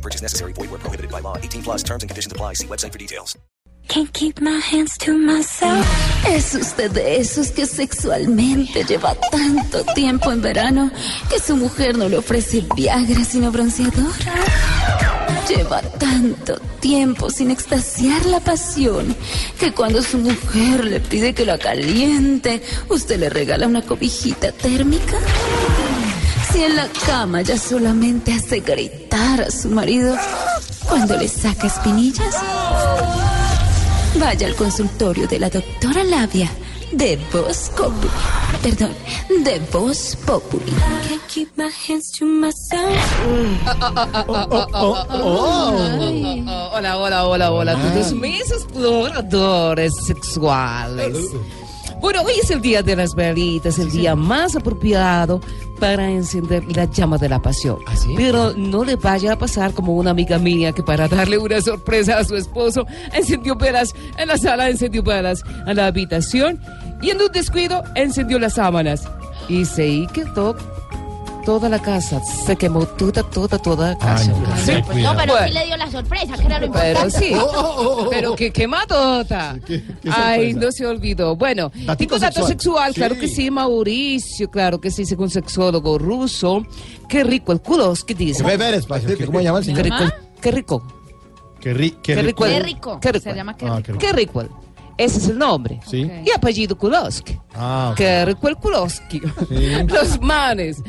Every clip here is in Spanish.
No purchase necessary. Void where prohibited by law. 18 plus terms and conditions apply. See website for details. Can't keep my hands to myself. Es usted de esos que sexualmente lleva tanto tiempo en verano que su mujer no le ofrece Viagra sino bronceador. Lleva tanto tiempo sin extasiar la pasión que cuando su mujer le pide que la caliente, usted le regala una cobijita térmica. Si en la cama ya solamente hace gritar a su marido cuando le saca espinillas. Vaya al consultorio de la doctora Labia de Voz Populi. Perdón, de Voz Populi. Hola, hola, hola, hola, todos mis exploradores sexuales. Bueno, hoy es el día de las velitas, el día más apropiado para encender la llama de la pasión. Pero no le vaya a pasar como una amiga mía que para darle una sorpresa a su esposo encendió velas en la sala, encendió velas en la habitación y en un descuido encendió las sábanas. Y se quedó toda la casa, se quemó toda, toda, toda la casa. Sí. No, pero Bueno. sí le dio la sorpresa, que era lo importante. Pero sí, pero que quemadota. Ay, no se olvidó. Bueno, tipo dato sexual. claro que sí, Mauricio, claro que sí, según sexólogo ruso. Qué rico el culo, ¿qué dice? Ve, ver, espacio. ¿Cómo se llama el Qué señor? rico, qué rico, Qué, ri- qué qué rico. rico. Qué rico. Qué rico. Se llama qué Ah, rico. qué rico. Qué rico. Ese es el nombre. Sí. Y apellido Kulowski. Ah, rico el Kulowski. Los manes,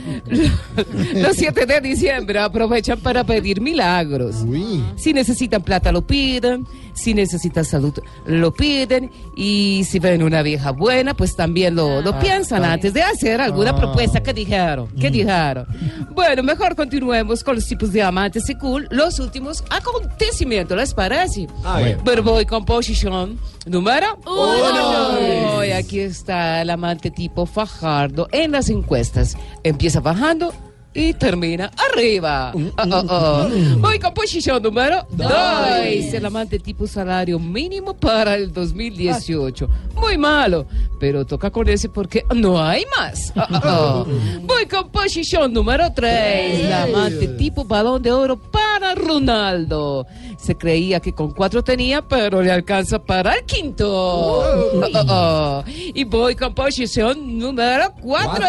los 7 de diciembre aprovechan para pedir milagros. Uy. Si necesitan plata, lo piden. Si necesitan salud, lo piden. Y si ven una vieja buena, pues también lo, lo piensan antes de hacer alguna Ah. propuesta. ¿Qué dijeron? ¿Qué dijeron? Bueno, mejor continuemos con los tipos de amantes y cool. Los últimos acontecimientos, ¿les parece? Ah, bien. Verbo y composición número uno. Y aquí está el amante tipo Fajardo en las encuestas. Empieza bajando y termina arriba. Ah, ah, ah. Voy con posición número 2. El amante tipo salario mínimo para el 2018. Muy malo, pero toca con ese porque no hay más. Ah, ah, ah. Voy con posición número 3. El amante tipo balón de oro para Ronaldo. Se creía que con cuatro tenía, pero le alcanza para el quinto. Y voy con posición número 4.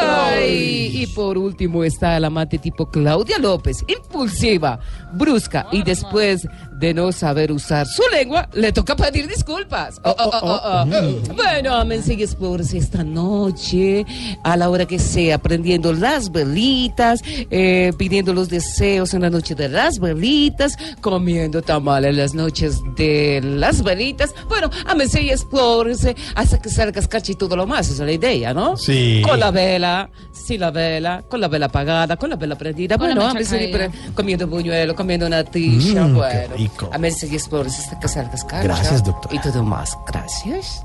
Y, y por último está el amante tipo Claudia López, impulsiva, brusca y después de no saber usar su lengua, le toca pedir disculpas. Oh, oh, oh, oh, oh. Bueno, ámense y explórense esta noche, a la hora que sea, prendiendo las velitas, eh, pidiendo los deseos en la noche de las velitas, comiendo tamales en las noches de las velitas. Bueno, ámense y explórense hasta que salga cascacha y todo lo más. Esa es la idea, ¿no? Sí. Con la vela, sin la vela, con la vela apagada, con la vela prendida. Bueno, caída. pre- comiendo buñuelo, comiendo una tisha. Mm, qué bueno, rico. Y hasta que. Gracias, doctora. Y todo más. Gracias.